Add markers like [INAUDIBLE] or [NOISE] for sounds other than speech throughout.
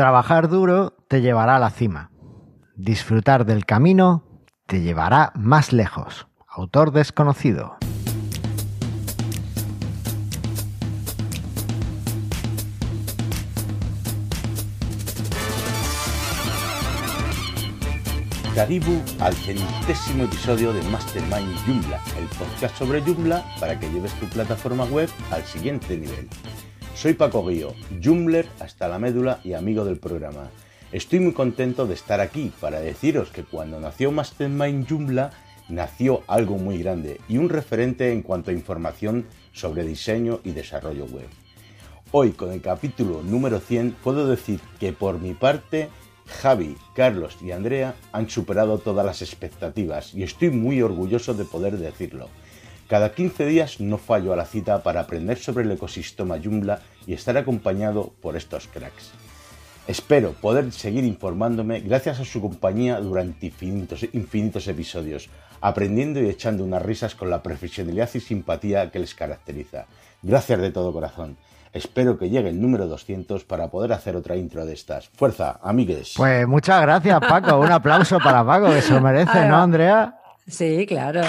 Trabajar duro te llevará a la cima. Disfrutar del camino te llevará más lejos. Autor desconocido. Karibu al centésimo episodio de Mastermind Joomla, el podcast sobre Joomla para que lleves tu plataforma web al siguiente nivel. Soy Paco Guío, Joomler hasta la médula y amigo del programa. Estoy muy contento de estar aquí para deciros que cuando nació Mastermind Joomla nació algo muy grande y un referente en cuanto a información sobre diseño y desarrollo web. Hoy con el capítulo número 100 puedo decir que por mi parte Javi, Carlos y Andrea han superado todas las expectativas y estoy muy orgulloso de poder decirlo. Cada 15 días no fallo a la cita para aprender sobre el ecosistema Joomla y estar acompañado por estos cracks. Espero poder seguir informándome gracias a su compañía durante infinitos, infinitos episodios, aprendiendo y echando unas risas con la profesionalidad y simpatía que les caracteriza. Gracias de todo corazón. Espero que llegue el número 200 para poder hacer otra intro de estas. Fuerza, amigues. Pues muchas gracias, Paco. Un aplauso para Paco, que se lo merece, [LAUGHS] ¿no, Andrea? Sí, claro.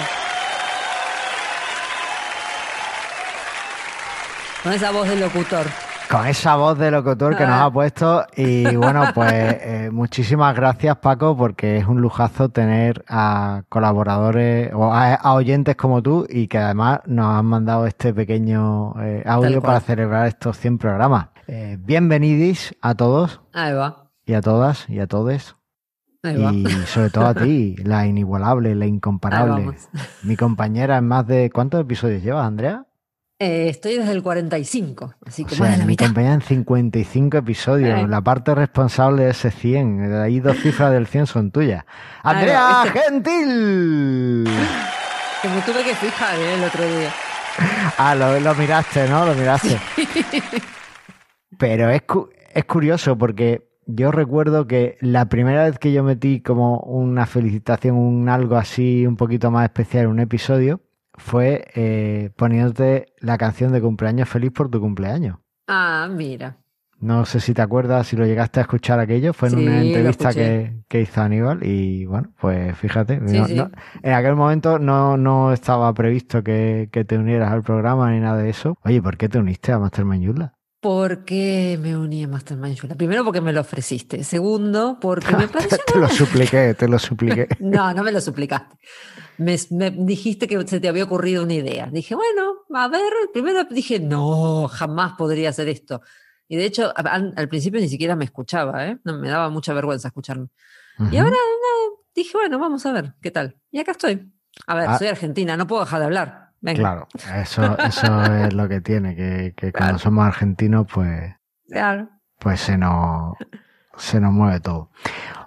Con esa voz de locutor. Con esa voz de locutor que nos ha puesto. Y bueno, pues eh, muchísimas gracias, Paco, porque es un lujazo tener a colaboradores o a, a oyentes como tú y que además nos han mandado este pequeño eh, audio para celebrar estos 100 programas. Eh, bienvenidis a todos. Ahí va. Y a todas y a todes. Ahí va. Y sobre todo a ti, la inigualable, la incomparable. Mi compañera en más de... ¿Cuántos episodios llevas, Andrea? Eh, estoy desde el 45, así O que sea, más de la mitad. en 55 episodios. Eh. La parte responsable de ese 100. De ahí dos cifras del 100 son tuyas. ¡Andrea Gentil! Que me tuve que fijar eh, el otro día. Ah, lo, lo miraste, ¿no? Lo miraste. Pero es, cu- es curioso porque yo recuerdo que la primera vez que yo metí como una felicitación, un algo así un poquito más especial en un episodio, fue eh, poniéndote la canción de cumpleaños feliz por tu cumpleaños. Ah, mira. No sé si te acuerdas, si lo llegaste a escuchar aquello, fue en Sí, una entrevista que, que hizo Aníbal y bueno, pues fíjate, Sí, no- sí. no- en aquel momento no, no estaba previsto que, que te unieras al programa ni nada de eso. Oye, ¿por qué te uniste a Mastermind Yula? ¿Por qué me uní a Mastermind Joomla? Primero, porque me lo ofreciste. Segundo, porque [LAUGHS] me pareció te lo supliqué, te lo supliqué. [LAUGHS] No, no me lo suplicaste. Me, me dijiste que se te había ocurrido una idea. Dije, bueno, a ver, primero dije, no, jamás podría hacer esto. Y de hecho, al, al principio ni siquiera me escuchaba, ¿eh? No, me daba mucha vergüenza escucharme. Y ahora no, dije, bueno, vamos a ver, ¿qué tal? Y acá estoy. A ver, Ah. soy argentina, no puedo dejar de hablar. Venga. Claro, eso, eso [LAUGHS] es lo que tiene, que, que cuando somos argentinos, pues, Claro. pues se nos, se nos mueve todo.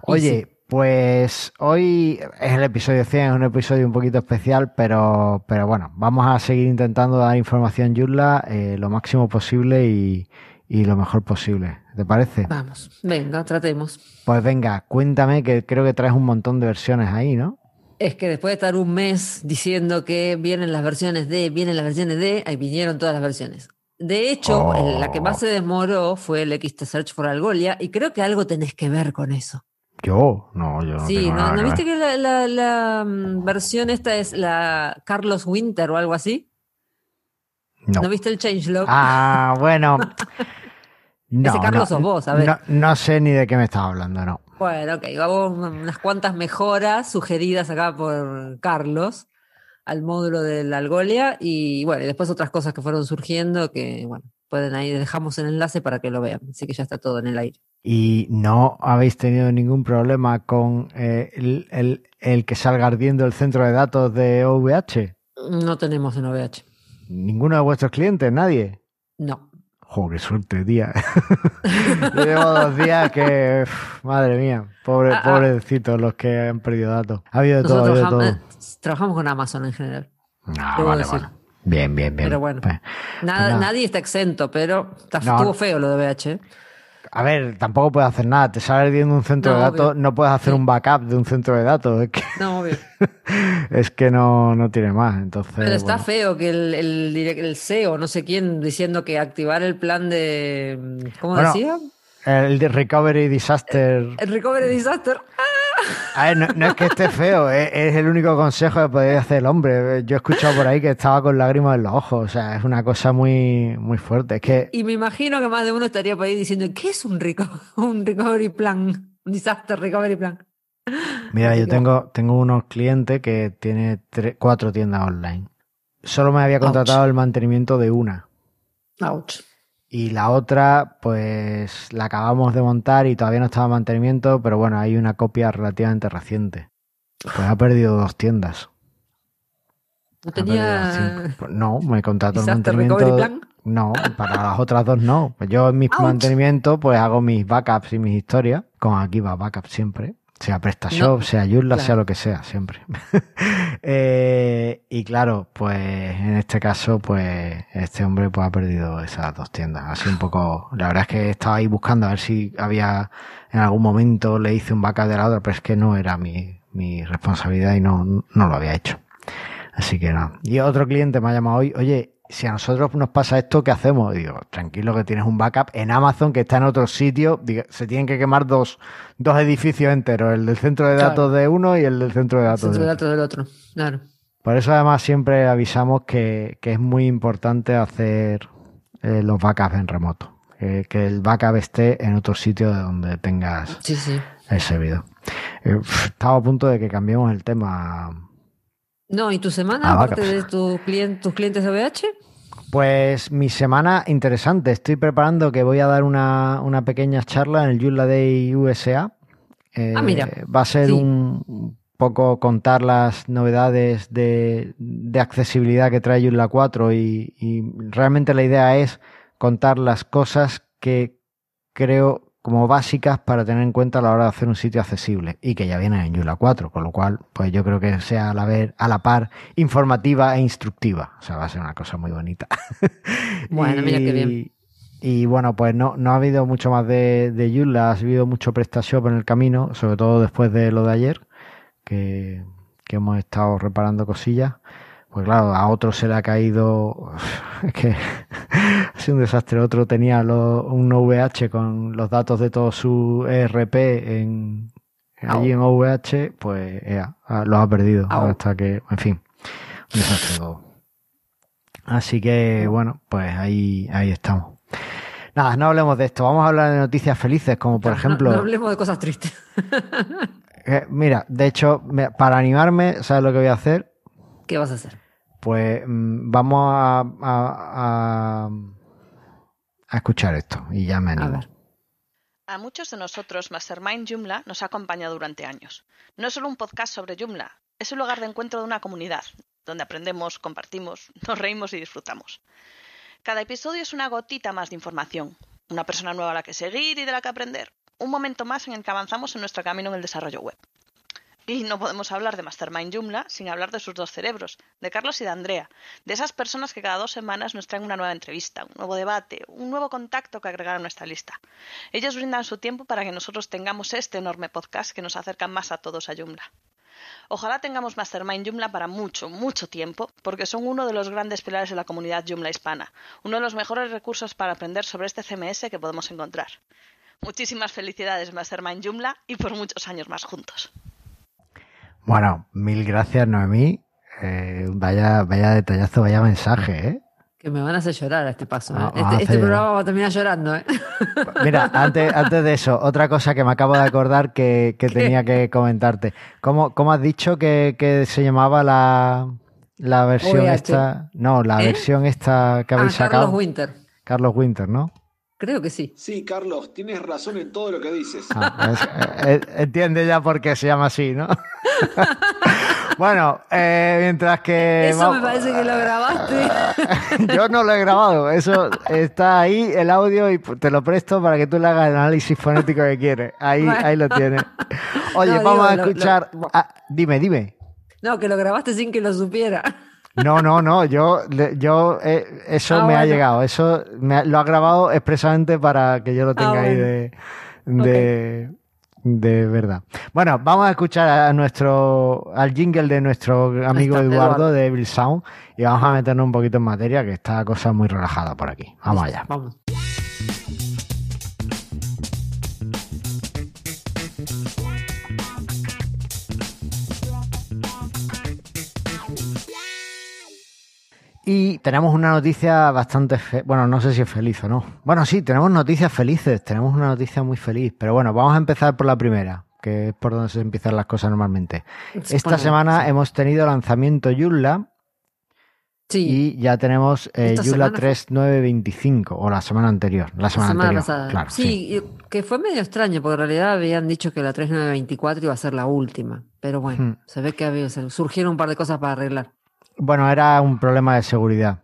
Oye, pues hoy es el episodio 100, es un episodio un poquito especial, pero, pero bueno, vamos a seguir intentando dar información Yula eh, lo máximo posible y, y lo mejor posible. ¿Te parece? Vamos, venga, tratemos. Pues venga, cuéntame que creo que traes un montón de versiones ahí, ¿no? Es que después de estar un mes diciendo que vienen las versiones de, vienen las versiones de, ahí vinieron todas las versiones. De hecho, Oh. la que más se demoró fue el XT Search for Algolia y creo que algo tenés que ver con eso. Yo, no, yo no sí, tengo ¿no, nada ¿no que viste ver. que la, la- la, mm, versión esta es la Carlos Winter o algo así? No. ¿No, viste el changelog? Ah, bueno. [LAUGHS] No, Ese Carlos no, sos vos, a ver. No, no sé ni de qué me estás hablando, no. Bueno, ok, hubo unas cuantas mejoras sugeridas acá por Carlos al módulo de la Algolia y bueno, y después otras cosas que fueron surgiendo que, bueno, pueden ahí, dejamos el enlace para que lo vean, así que ya está todo en el aire. Y no habéis tenido ningún problema con eh, el, el- el que salga ardiendo el centro de datos de OVH. No tenemos en OVH. ¿Ninguno de vuestros clientes? ¿Nadie? No. ¡Jo, qué suerte, tía! [LAUGHS] Yo llevo dos días que... madre mía, pobre, Ah, ah. pobrecitos los que han perdido datos. Ha habido de todo, ha habido de todo. eh, trabajamos con Amazon en general. Ah, vale, decir. vale. Bien, bien, bien. Pero bueno. Pues, Nada, nada. Nadie está exento, pero está- No. estuvo feo lo de OVH. A ver, tampoco puedes hacer nada. Te sale ardiendo un centro No, de datos, obvio. no puedes hacer Sí. un backup de un centro de datos. Es que, [LAUGHS] No, obvio. [LAUGHS] es que no, no tiene más. Entonces, Pero está bueno. feo que el, el CEO, no sé quién, diciendo que activar el plan de. ¿Cómo Bueno, decía? El Recovery Disaster. El Recovery Disaster. A ver, no, es que esté feo, [LAUGHS] es, el único consejo que podría hacer el hombre. Yo he escuchado por ahí que estaba con lágrimas en los ojos, o sea, es una cosa muy, muy fuerte. Es que... Y me imagino que más de uno estaría por ahí diciendo, ¿qué es un, un recovery plan? Un disaster recovery plan. Mira, yo tengo, tengo unos clientes que tienen cuatro tiendas online. Solo me había contratado el mantenimiento de una. Ouch. Y la otra, pues la acabamos de montar y todavía no estaba en mantenimiento, pero bueno, hay una copia relativamente reciente. Pues ha perdido dos tiendas. ¿No tenía... Pues no, me contrató el mantenimiento. Plan? No, para las otras dos no. Pues yo en mis mantenimientos pues hago mis backups y mis historias. Con aquí va backup siempre. Sea PrestaShop, sea Joomla, sea lo que sea, siempre. [LAUGHS] Eh, y claro, pues en este caso, pues este hombre pues ha perdido esas dos tiendas. Así un poco, la verdad es que estaba ahí buscando a ver si había en algún momento le hice un backup de la otra, pero es que no era mi, mi responsabilidad y no, no lo había hecho. Así que nada. Y otro cliente me ha llamado hoy, oye, si a nosotros nos pasa esto, ¿qué hacemos? digo, tranquilo que tienes un backup en Amazon que está en otro sitio. se tienen que quemar dos, dos edificios enteros, el del centro de datos de uno y el del centro de datos, centro de datos del otro. Claro. Por eso además siempre avisamos que, es muy importante hacer eh, los backups en remoto. que el backup esté en otro sitio de donde tengas el servidor. Eh, estaba a punto de que cambiemos el tema no, ¿y tu semana, ah, aparte de tu tus clientes de VH? Pues mi semana interesante. Estoy preparando que voy a dar una, pequeña charla en el Joomla Day USA. ah, mira. Eh, va a ser un poco contar las novedades de, accesibilidad que trae Joomla 4 y, y realmente la idea es contar las cosas que creo como básicas para tener en cuenta a la hora de hacer un sitio accesible y que ya vienen en Yula 4, con lo cual pues yo creo que sea a la, vez, a la par informativa e instructiva. O sea, va a ser una cosa muy bonita. [LAUGHS] Bueno, mira qué bien. Y bueno, pues no, no ha habido mucho más de, de Yula, ha habido mucho PrestaShop en el camino, sobre todo después de lo de ayer, que, que hemos estado reparando cosillas. Pues claro, a otro se le ha caído, [LAUGHS] es que [LAUGHS] ha sido un desastre. Otro tenía un OVH con los datos de todo su ERP en, allí en OVH, pues ya, los ha perdido hasta que, en fin, un desastre todo. Así que bueno, pues ahí, ahí estamos. Nada, no hablemos de esto. Vamos a hablar de noticias felices, como por ejemplo. No, hablemos de cosas tristes. [LAUGHS] Eh, mira, de hecho, para animarme, ¿sabes lo que voy a hacer? ¿Qué vas a hacer? Pues mm, vamos a, escuchar esto y ya me animo. A, muchos de nosotros, Mastermind Joomla nos ha acompañado durante años. No es solo un podcast sobre Joomla, es un lugar de encuentro de una comunidad, donde aprendemos, compartimos, [LAUGHS] nos reímos y disfrutamos. Cada episodio es una gotita más de información, una persona nueva a la que seguir y de la que aprender, un momento más en el que avanzamos en nuestro camino en el desarrollo web. Y no podemos hablar de Mastermind Joomla sin hablar de sus dos cerebros, de Carlos y de Andrea, de esas personas que cada dos semanas nos traen una nueva entrevista, un nuevo debate, un nuevo contacto que agregar a nuestra lista. Ellos brindan su tiempo para que nosotros tengamos este enorme podcast que nos acerca más a todos a Joomla. Ojalá tengamos Mastermind Joomla para mucho, mucho tiempo, porque son uno de los grandes pilares de la comunidad Joomla hispana, uno de los mejores recursos para aprender sobre este CMS que podemos encontrar. Muchísimas felicidades Mastermind Joomla y por muchos años más juntos. Bueno, mil gracias, Noemí. Eh, vaya, vaya detallazo, vaya mensaje, ¿eh? Que me van a hacer llorar a este paso. ¿eh? este, este programa va a terminar llorando, ¿eh? [LAUGHS] Mira, antes, antes de eso, otra cosa que me acabo de acordar que, tenía que comentarte. ¿Cómo, cómo has dicho que, se llamaba la, la versión esta? No, la ¿Eh? versión esta que habéis ah, sacado. Carlos Winter. Carlos Winter, ¿no? Creo que sí. Sí, Carlos, tienes razón en todo lo que dices. Ah, eh, entiende ya por qué se llama así, ¿no? [LAUGHS] bueno, eh, mientras que... Eso me parece que lo grabaste. [LAUGHS] Yo no lo he grabado, eso está ahí, el audio, y te lo presto para que tú le hagas el análisis fonético que quieres. Ahí, ahí lo tienes. [LAUGHS] Oye, vamos a escuchar... Ah, dime, dime. No, que lo grabaste sin que lo supiera. No, no, no, yo, yo eh, eso ah, me ha llegado, eso me lo ha grabado expresamente para que yo lo tenga ah, ahí de, de, verdad. Bueno, vamos a escuchar a nuestro, al jingle de nuestro amigo Eduardo, de Evil Sound y vamos a meternos un poquito en materia, que está cosa muy relajada por aquí. Vamos allá. Vamos. Y tenemos una noticia bastante, fe- bueno, no sé si es feliz o no. Bueno, sí, tenemos noticias felices, tenemos una noticia muy feliz, pero bueno, vamos a empezar por la primera, que es por donde se empiezan las cosas normalmente. Esta semana sí. hemos tenido lanzamiento Joomla Sí, y ya tenemos eh, semana fue- 3925, o la semana anterior, la la semana, semana anterior. pasada. Claro, sí. que fue medio extraño, porque en realidad habían dicho que la 3924 iba a ser la última. Pero bueno, Hmm. se ve que había- surgieron un par de cosas para arreglar. Bueno, era un problema de seguridad.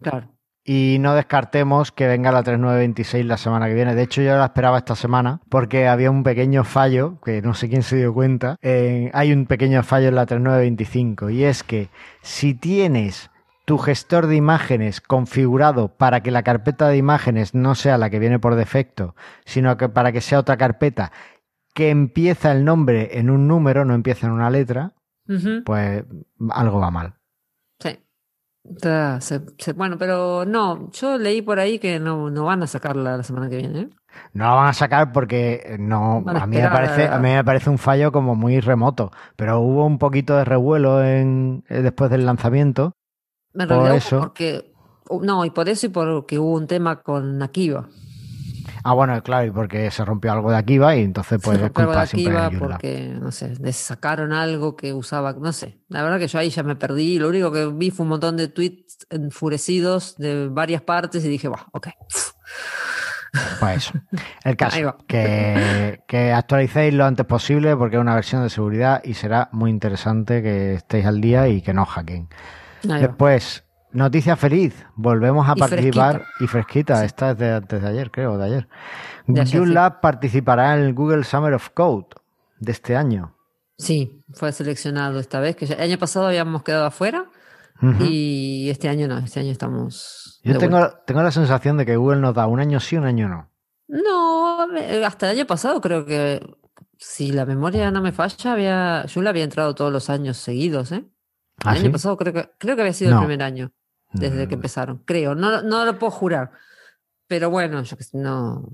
Claro. Y no descartemos que venga la 3926 la semana que viene. De hecho, yo la esperaba esta semana porque había un pequeño fallo, que no sé quién se dio cuenta. Eh, hay un pequeño fallo en la 3925 y es que si tienes tu gestor de imágenes configurado para que la carpeta de imágenes no sea la que viene por defecto, sino que para que sea otra carpeta que empieza el nombre en un número, no empieza en una letra, pues algo va mal. Se- se- bueno, pero no, yo leí por ahí que no, no van a sacarla la semana que viene. ¿eh? No la van a sacar porque eh, no, a a mí me parece, a- mí me parece un fallo como muy remoto, pero hubo un poquito de revuelo en, eh, después del lanzamiento. En Por eso. porque. No, y por eso y porque hubo un tema con Akiva. Ah, bueno, claro, y porque se rompió algo de Akiva y entonces pues Se es rompió algo de Akiva porque, no sé, les sacaron algo que usaba, no sé. La verdad que yo ahí ya me perdí. Lo único que vi fue un montón de tweets enfurecidos de varias partes y dije, bah, ok. Pues eso. [LAUGHS] El caso, va. que, que actualicéis lo antes posible porque es una versión de seguridad y será muy interesante que estéis al día y que no hackeen. Va. Después, noticia feliz, volvemos a Y participar fresquita. y fresquita, Sí. esta es de antes de ayer, creo, de ayer. Joomla participará en el Google Summer of Code de este año. Sí, fue seleccionado esta vez, que el año pasado habíamos quedado afuera y este año no, este año estamos. Yo tengo, la sensación de que Google nos da un año sí, un año no. No, eh, hasta el año pasado creo que, si la memoria no me falla, había, Joomla había entrado todos los años seguidos, ¿eh? ¿Ah, el año sí? pasado creo que, creo que había sido No. el primer año, desde que Mm, empezaron, creo. No, no lo puedo jurar. Pero bueno, yo que sé, no.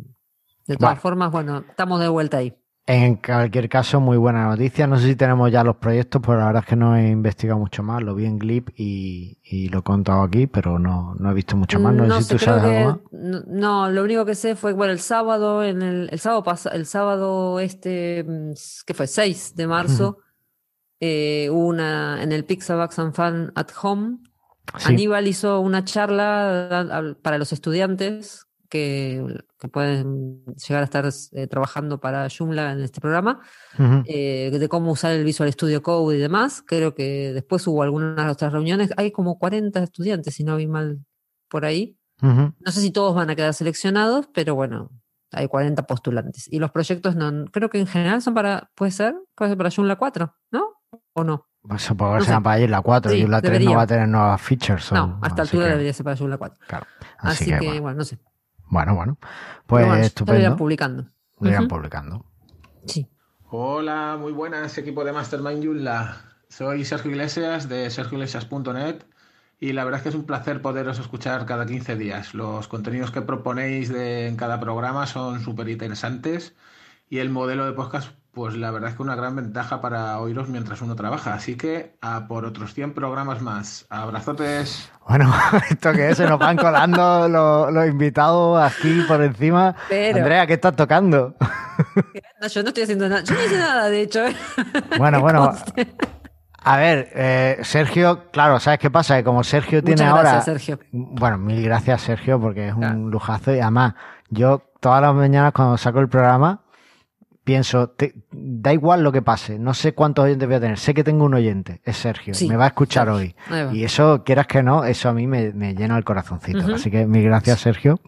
De todas Bueno. formas, bueno, estamos de vuelta ahí. En cualquier caso, muy buena noticia. No sé si tenemos ya los proyectos, pero la verdad es que no he investigado mucho más. Lo vi en Glip y, y lo he contado aquí, pero no, no he visto mucho más. No, sé si tú sabes que- algo más. no, no, lo único que sé fue bueno, el sábado, en el, el sábado pasa, el sábado este, mm, ¿qué fue? 6 de marzo, eh, hubo una en el Pixabax and Fan at Home. Sí. Aníbal hizo una charla para los estudiantes que, que pueden llegar a estar eh, trabajando para Joomla en este programa, eh, de cómo usar el Visual Studio Code y demás. Creo que después hubo algunas otras reuniones. Hay como 40 estudiantes, si no vi mal por ahí. No sé si todos van a quedar seleccionados, pero bueno, hay 40 postulantes. Y los proyectos no, creo que en general son para, puede ser, puede ser para Joomla 4, ¿no? ¿O no? Pues supongo que No para ir la 4 Sí, y la 3 no va a tener nuevas features. No, a así altura que- debería ser para Joomla 4. Claro. Así, Así, que, que, bueno. bueno, no sé. bueno, bueno. Pues bueno, ya lo irán estupendo. publicando. Lo irán publicando. Sí. Hola, muy buenas, equipo de Mastermind Joomla. Soy Sergio Iglesias de sergioiglesias.net y la verdad es que es un placer poderos escuchar cada 15 días. Los contenidos que proponéis de- en cada programa son súper interesantes y el modelo de podcast, pues la verdad es que una gran ventaja para oíros mientras uno trabaja. Así que a por otros 100 programas más. Abrazotes. Bueno, [LAUGHS] esto que es, se nos van colando los, los invitados aquí por encima. Pero- Andrea, ¿qué estás tocando? No, yo no estoy haciendo nada. Yo no hice nada, de hecho. ¿eh? [LAUGHS] Bueno, [LAUGHS] bueno. A ver, eh, Sergio, claro, ¿sabes qué pasa? Que como Sergio tiene Muchas ahora. gracias, Sergio. Bueno, mil gracias, Sergio, porque es un Claro. lujazo. Y además, yo todas las mañanas cuando saco el programa, pienso, te- da igual lo que pase, no sé cuántos oyentes voy a tener, sé que tengo un oyente, es Sergio, Sí, me va a escuchar Sergio. hoy. Y eso, quieras que no, eso a mí me, me llena el corazoncito. Así que mil gracias, Sergio.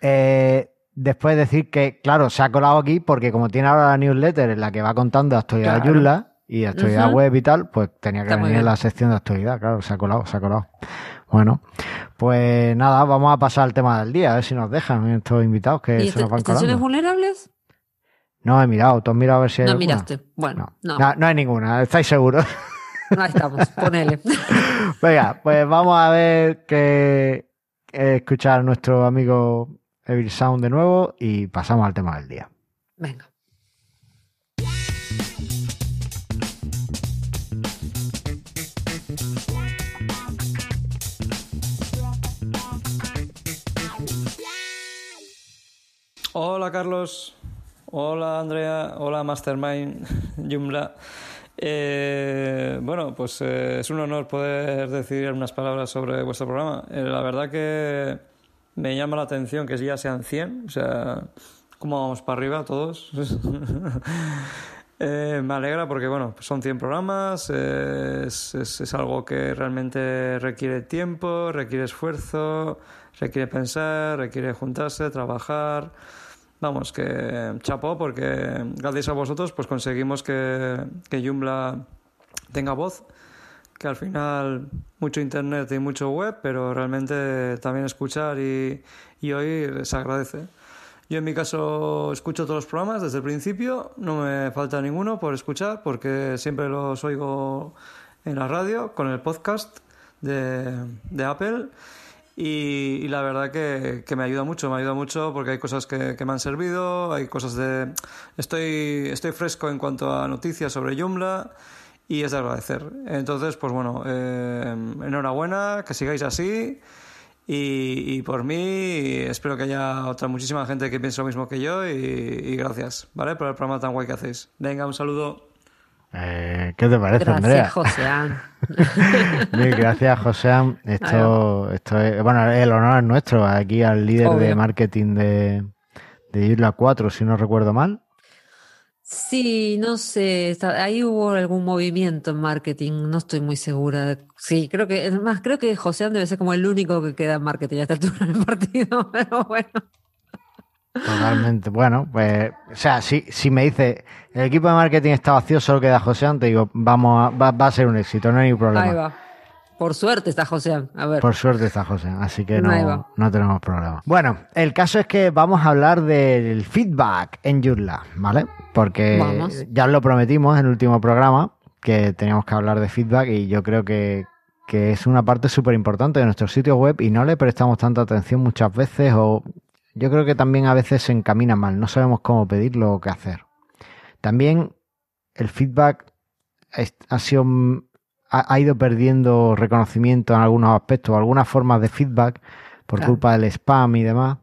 Eh, después decir que, claro, se ha colado aquí porque como tiene ahora la newsletter en la que va contando actualidad Claro. Y actualidad web y tal, pues tenía que Está venir en la sección de actualidad, claro, se ha colado, se ha colado. Bueno, pues nada, vamos a pasar al tema del día, a ver si nos dejan estos invitados que ¿Y se nos van colando. vulnerables? No he mirado, tú has mirado a ver si hay No alguna? miraste. Bueno, no. No. no. no. hay ninguna, estáis seguros. Ahí estamos, ponele. [LAUGHS] Venga, pues vamos a ver que escuchar a nuestro amigo Evil Sound de nuevo y pasamos al tema del día. Venga. Hola Carlos hola Andrea, hola Mastermind [LAUGHS] Joomla. Eh, bueno, pues eh, es un honor poder decir unas palabras sobre vuestro programa. Eh, la verdad que me llama la atención que ya sean 100, o sea, ¿cómo vamos para arriba todos? [LAUGHS] me alegra porque, bueno, son 100 programas, es, es algo que realmente requiere tiempo, requiere esfuerzo, requiere pensar, requiere juntarse, trabajar vamos, que chapó porque gracias a vosotros pues conseguimos que, que Joomla tenga voz, que al final mucho internet y mucho web, pero realmente también escuchar y, y oír se agradece. Yo en mi caso escucho todos los programas desde el principio, no me falta ninguno por escuchar porque siempre los oigo en la radio con el podcast de, de Apple y, la verdad que, me ayuda mucho, me ayuda mucho porque hay cosas que, me han servido, hay cosas de... Estoy, estoy fresco en cuanto a noticias sobre Joomla y es de agradecer. Entonces, pues bueno, eh, enhorabuena, que sigáis así y, por mí espero que haya otra muchísima gente que piense lo mismo que yo y gracias, ¿vale? Por el programa tan guay que hacéis. Venga, un saludo. Eh, ¿Qué te parece, Andrea? Josean. [LAUGHS] gracias, Josean. Esto, esto es, bueno, el honor es nuestro, aquí al líder de marketing de, de Isla 4, si no recuerdo mal. Sí, no sé, ahí hubo algún movimiento en marketing, no estoy muy segura. Sí, creo que, es más, creo que Josean debe ser como el único que queda en marketing a esta altura del partido, [LAUGHS] pero bueno. Totalmente. Bueno, pues, o sea, si, si me dice el equipo de marketing está vacío, solo queda José te digo, vamos a, va, a ser un éxito, no hay ningún problema. Ahí va. Por suerte está José. A ver. Por suerte está José, así que no, no tenemos problema. Bueno, el caso es que vamos a hablar del feedback en Joomla, ¿vale? Porque ya lo prometimos en el último programa que teníamos que hablar de feedback y yo creo que, que es una parte súper importante de nuestro sitio web y no le prestamos tanta atención muchas veces o yo creo que también a veces se encamina mal, no sabemos cómo pedirlo o qué hacer. También el feedback ha, sido, ha, ido perdiendo reconocimiento en algunos aspectos, algunas formas de feedback por culpa del spam y demás.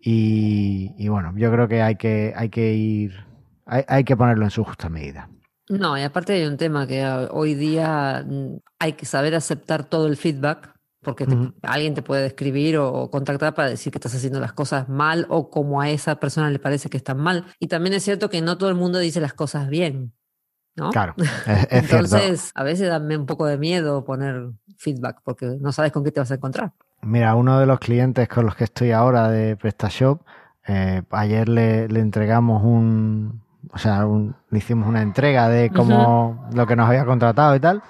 Y, bueno, yo creo que hay que, hay que ir, hay, hay que ponerlo en su justa medida. No, y aparte hay un tema que hoy día mm, hay que saber aceptar todo el feedback porque alguien te puede escribir o, contactar para decir que estás haciendo las cosas mal o como a esa persona le parece que están mal. Y también es cierto que no todo el mundo dice las cosas bien. ¿no? Claro. [LAUGHS] Entonces, a veces dame un poco de miedo poner feedback porque no sabes con qué te vas a encontrar. Mira, uno de los clientes con los que estoy ahora de PrestaShop, eh, ayer le, entregamos un, o sea, le hicimos una entrega de cómo lo que nos había contratado y tal.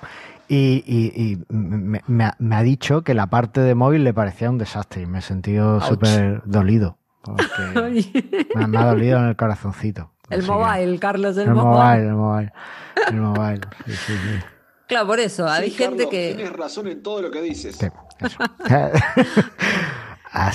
Y, me, ha, dicho que la parte de móvil le parecía un desastre y me he sentido súper dolido. [LAUGHS] me, ha dolido en el corazoncito. El mobile, Carlos, el, el mobile. El mobile, el mobile. Claro, por eso, hay gente que... Tienes razón en todo lo que dices. [LAUGHS]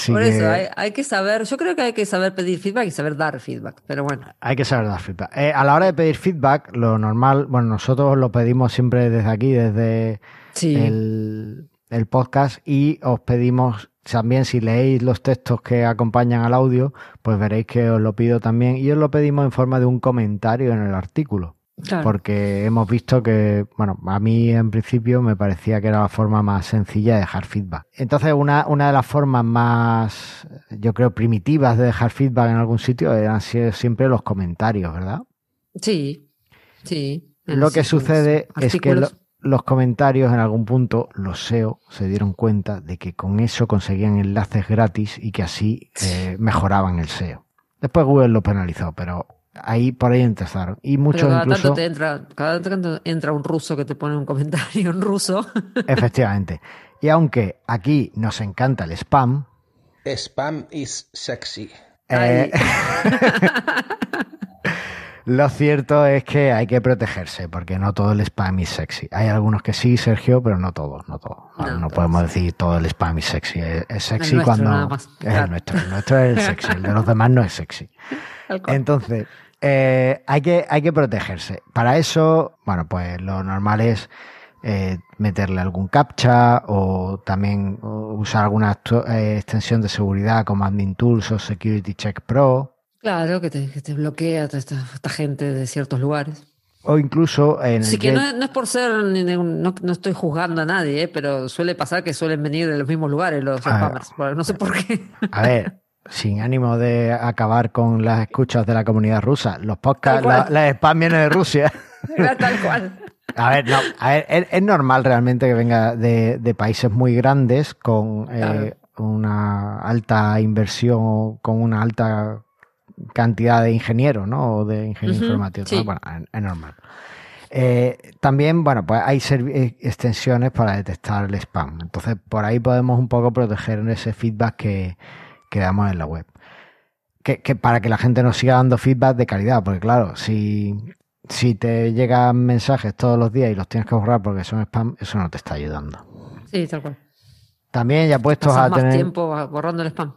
Por eso, hay, que saber, yo creo que hay que saber pedir feedback y saber dar feedback, pero bueno. Hay que saber dar feedback. Eh, a la hora de pedir feedback, lo normal, bueno, nosotros lo pedimos siempre desde aquí, desde el, el podcast, y os pedimos también si leéis los textos que acompañan al audio, pues veréis que os lo pido también, y os lo pedimos en forma de un comentario en el artículo. Porque hemos visto que, bueno, a mí en principio me parecía que era la forma más sencilla de dejar feedback. Entonces, una, una de las formas más, yo creo, primitivas de dejar feedback en algún sitio eran siempre los comentarios, ¿verdad? Sí, sí. Lo que sucede es que los comentarios en algún punto, los SEO se dieron cuenta de que con eso conseguían enlaces gratis y que así eh, mejoraban el SEO. Después Google lo penalizó, pero ahí por ahí empezaron. Y muchos cada Tanto te entra, cada tanto entra un ruso que te pone un comentario en ruso. [LAUGHS] Efectivamente. Y aunque aquí nos encanta el spam. Spam is sexy. Eh, [LAUGHS] lo cierto es que hay que protegerse, porque no todo el spam es sexy. Hay algunos que sí, Sergio, pero no todos, no todos. No, podemos decir todo el spam es sexy. Es, sexy cuando es el nuestro. El nuestro es el sexy, el de los demás no es sexy. [LAUGHS] Entonces, eh, hay, que, hay que protegerse. Para eso, bueno, pues lo normal es eh, meterle algún captcha o también usar alguna eh, extensión de seguridad como Admin Tools o Security Check Pro. Claro, que te, que te bloquea toda esta, esta gente de ciertos lugares. O incluso en el que no, es- no es por ser, no, no estoy juzgando a nadie, ¿eh? pero suele pasar que suelen venir de los mismos lugares los spammers. No sé por qué. A ver, sin ánimo de acabar con las escuchas de la comunidad rusa, los podcasts, cual. la, spam viene de Rusia. [LAUGHS] Era tal cual. [LAUGHS] A ver, no, a ver, es, es normal realmente que venga de, de países muy grandes con eh, una alta inversión o con una alta cantidad de ingenieros, ¿no? O de ingenieros Ujú, informáticos. sí. ¿no? Bueno, es, es normal. Eh, también, bueno, pues hay eh, extensiones para detectar el spam. Entonces, por ahí podemos un poco proteger ese feedback que, que damos en la web. Que, que para que la gente nos siga dando feedback de calidad, porque claro, si, si te llegan mensajes todos los días y los tienes que borrar porque son spam, eso no te está ayudando. Sí, tal cual. También ya puestos Pasas a más tener. tiempo borrando el spam.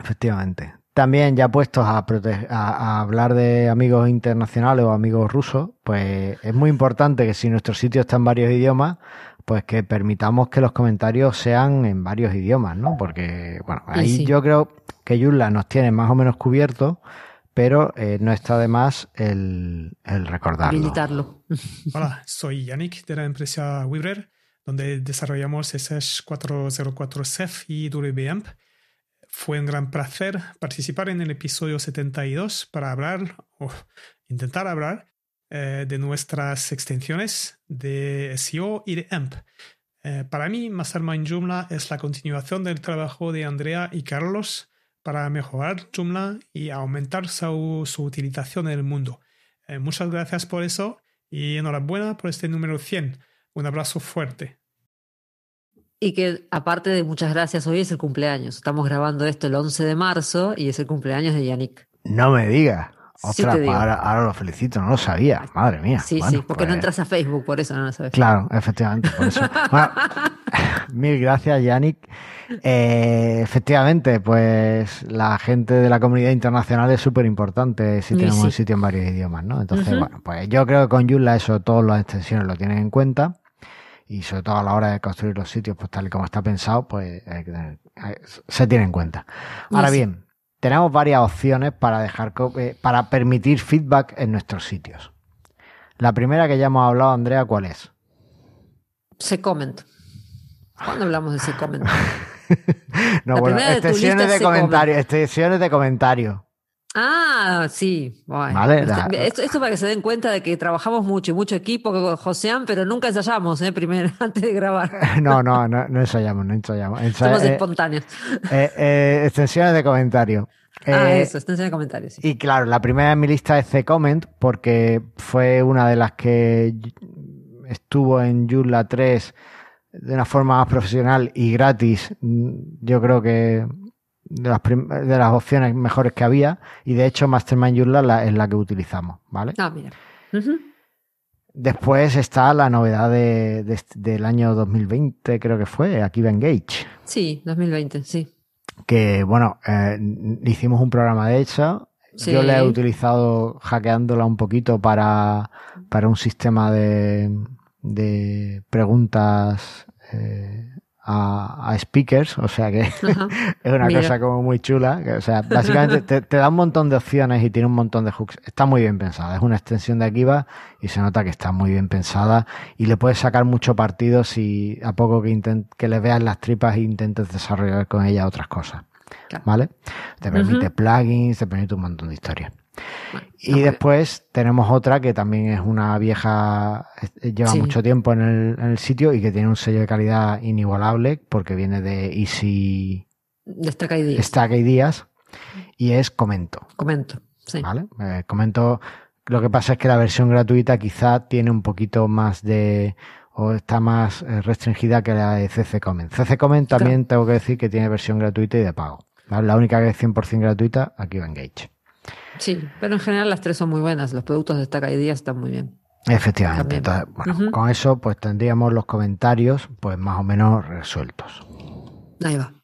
Efectivamente. También ya puestos a, a, a hablar de amigos internacionales o amigos rusos, pues es muy importante que si nuestro sitio está en varios idiomas, pues que permitamos que los comentarios sean en varios idiomas, ¿no? Porque, bueno, ahí sí. yo creo que Joomla nos tiene más o menos cubiertos, pero eh, no está de más el, el recordarlo. Habilitarlo. Hola, soy Yannick de la empresa Weaver, donde desarrollamos SSH 404 CEF y WBAMP. Fue un gran placer participar en el episodio 72 para hablar o intentar hablar eh, de nuestras extensiones de SEO y de AMP. Eh, para mí, Mastermind Joomla es la continuación del trabajo de Andrea y Carlos para mejorar Joomla y aumentar su, su utilización en el mundo. Eh, muchas gracias por eso y enhorabuena por este número 100. Un abrazo fuerte. Y que aparte de muchas gracias, hoy es el cumpleaños. Estamos grabando esto el 11 de marzo y es el cumpleaños de Yannick. No me digas. Ostras, pues ahora, ahora lo felicito, no lo sabía. Madre mía. Sí, Bueno, sí, porque no pues- entras a Facebook, por eso no lo sabes. Claro, efectivamente, por eso. [LAUGHS] Bueno, [LAUGHS] mil gracias, Yannick. Eh, efectivamente, pues la gente de la comunidad internacional es súper importante si tenemos sí. un sitio en varios idiomas, ¿no? Entonces, bueno, pues yo creo que con Joomla eso todas las extensiones lo tienen en cuenta y sobre todo a la hora de construir los sitios, pues tal y como está pensado, pues se tiene en cuenta. Ahora sí. bien, tenemos varias opciones para dejar eh, para permitir feedback en nuestros sitios. La primera que ya hemos hablado, Andrea, ¿cuál es? Se comment. ¿Cuándo hablamos de se comment? [LAUGHS] No, La bueno, extensiones de comentarios, extensiones de comentarios. Ah, sí. Bueno. Vale, Este- la- esto, esto para que se den cuenta de que trabajamos mucho y mucho equipo con Josean, pero nunca ensayamos, ¿eh? Primero, [LAUGHS] antes de grabar. [LAUGHS] No, no, no, no ensayamos, no ensayamos. Ensa- Somos eh, espontáneos. eh, eh, extensiones de comentarios. [LAUGHS] ah, Eh, eso, extensión de comentarios. sí. Y claro, la primera en mi lista es C-Comment porque fue una de las que estuvo en Joomla 3 de una forma más profesional y gratis. Mm, Yo creo que de las, de las opciones mejores que había y de hecho Mastermind Joomla la- es la que utilizamos, ¿vale? Ah, mira. Después está la novedad de, de del año 2020, creo que fue, Akiva Engage, Sí, 2020, sí. que bueno, eh, hicimos un programa de hecho. Yo le he utilizado hackeándola un poquito para, para un sistema de, de preguntas eh, a, a speakers, o sea que Ajá. [LAUGHS] es una Mira. cosa como muy chula. que, o sea, básicamente [LAUGHS] te, te da un montón de opciones y tiene un montón de hooks. Está muy bien pensada. Es una extensión de Akiva y se nota que está muy bien pensada y le puedes sacar mucho partido si a poco que, intent- que le veas las tripas e intentes desarrollar con ella otras cosas. Claro. ¿Vale? Te permite plugins, te permite un montón de historias. Bueno, Y no, después tenemos otra que también es una vieja, lleva Sí. mucho tiempo en el, en el sitio y que tiene un sello de calidad inigualable porque viene de Easy ideas. Stack Ideas y es Comento, Comento. Sí. ¿vale? Eh, Comento, lo que pasa es que la versión gratuita quizá tiene un poquito más de o está más eh, restringida que la de CC Comment. CC Comment también tengo que decir que tiene versión gratuita y de pago. ¿vale? La única que es 100% gratuita, aquí va Engage. Sí, pero en general las tres son muy buenas. Los productos de Destaca Ideas están muy bien. Efectivamente. Entonces, bueno, con eso pues tendríamos los comentarios pues más o menos resueltos. Ahí va.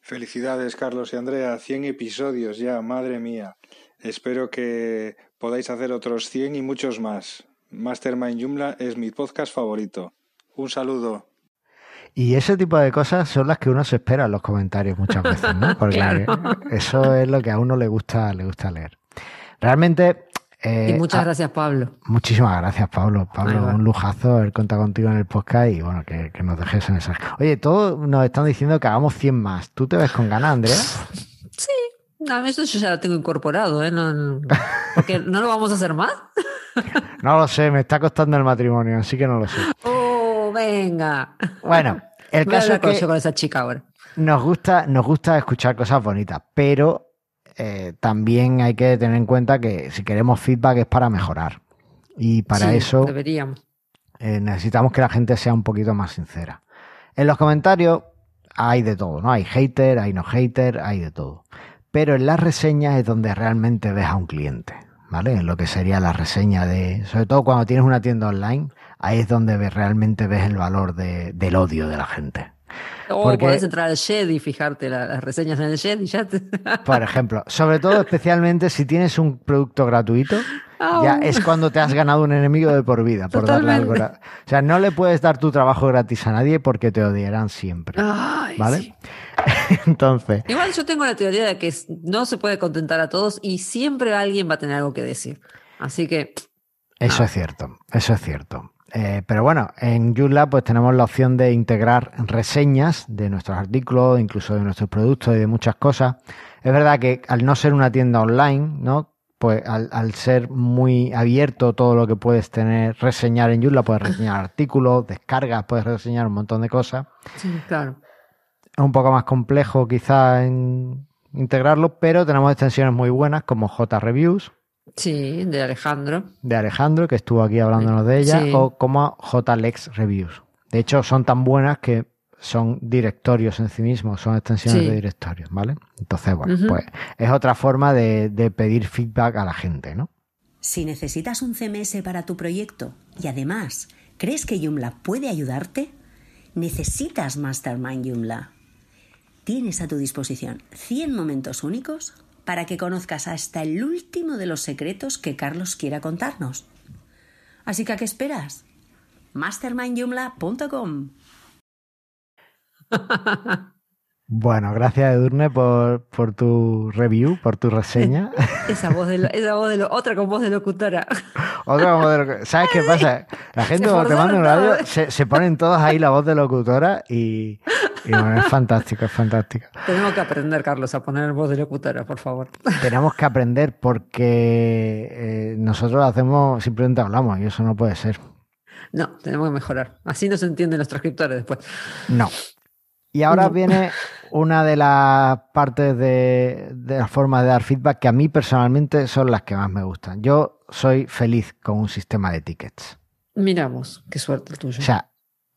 Felicidades, Carlos y Andrea. 100 episodios ya, madre mía. Espero que podáis hacer otros 100 y muchos más. Mastermind Joomla es mi podcast favorito. Un saludo. Y ese tipo de cosas son las que uno se espera en los comentarios muchas veces, ¿no? [LAUGHS] Porque eso es lo que a uno le gusta, le gusta leer. Realmente. Eh, y muchas gracias, Pablo. Muchísimas gracias, Pablo. Pablo, un lujazo haber contado contigo en el podcast y bueno, que, nos dejes en esa. Oye, todos nos están diciendo que hagamos 100 más. ¿Tú te ves con ganas, Andrea? [LAUGHS] Sí, a eso yo ya lo tengo incorporado, ¿eh? No, porque no lo vamos a hacer más. [LAUGHS] no lo sé, me está costando el matrimonio, así que no lo sé. Venga. Bueno, el [LAUGHS] caso es que con esa chica ahora. Nos gusta, nos gusta escuchar cosas bonitas, pero eh, también hay que tener en cuenta que si queremos feedback es para mejorar. Y para eso deberíamos. Eh, necesitamos que la gente sea un poquito más sincera. En los comentarios hay de todo, ¿no? Hay hater, hay no hater, hay de todo. Pero en las reseñas es donde realmente ves a un cliente, ¿vale? En lo que sería la reseña de, sobre todo cuando tienes una tienda online, ahí es donde ves, realmente ves el valor del odio de la gente. O Porque, puedes entrar al Shed y fijarte las reseñas en el Shed y ya te... [LAUGHS] Por ejemplo, sobre todo especialmente si tienes un producto gratuito, ya es cuando te has ganado un enemigo de por vida, por darle algo. O sea, no le puedes dar tu trabajo gratis a nadie porque te odiarán siempre. ¿Vale? [LAUGHS] Entonces. Igual yo tengo la teoría de que no se puede contentar a todos y siempre alguien va a tener algo que decir. Así que. Eso es cierto, eso es cierto. Eh, pero bueno, en Joomla pues tenemos la opción de integrar reseñas de nuestros artículos, incluso de nuestros productos y de muchas cosas. Es verdad que al no ser una tienda online, ¿no? Pues al, ser muy abierto todo lo que puedes tener, reseñar en Joomla, puedes reseñar [LAUGHS] artículos, descargas, puedes reseñar un montón de cosas. Sí, claro. Es un poco más complejo quizá en integrarlo, pero tenemos extensiones muy buenas como JReviews, Sí, de Alejandro. De Alejandro, que estuvo aquí hablándonos de ella, o como JLex Reviews. De hecho, son tan buenas que son directorios en sí mismos, son extensiones de directorios, ¿vale? Entonces, bueno, pues es otra forma de, de, pedir feedback a la gente, ¿no? Si necesitas un CMS para tu proyecto y además crees que Joomla puede ayudarte, necesitas Mastermind Joomla. Tienes a tu disposición 100 momentos únicos para que conozcas hasta el último de los secretos que Carlos quiera contarnos. Así que, ¿a qué esperas? mastermindyumla.com [LAUGHS] Bueno, gracias Edurne por, por tu review, por tu reseña. [LAUGHS] esa voz de, esa voz de lo, otra con voz de locutora. [LAUGHS] Otra voz de locutora. ¿Sabes qué pasa? La gente cuando te manda un radio se, se, ponen todos ahí la voz de locutora y, bueno, es fantástico, es fantástico. Tenemos que aprender, Carlos, a poner voz de locutora, por favor. Tenemos que aprender porque eh, nosotros hacemos, simplemente hablamos y eso no puede ser. No, tenemos que mejorar. Así no se entienden los transcriptores después. No, y ahora viene una de las partes de, de la forma de dar feedback que a mí personalmente son las que más me gustan. Yo soy feliz con un sistema de tickets. Miramos, qué suerte el tuyo. O sea,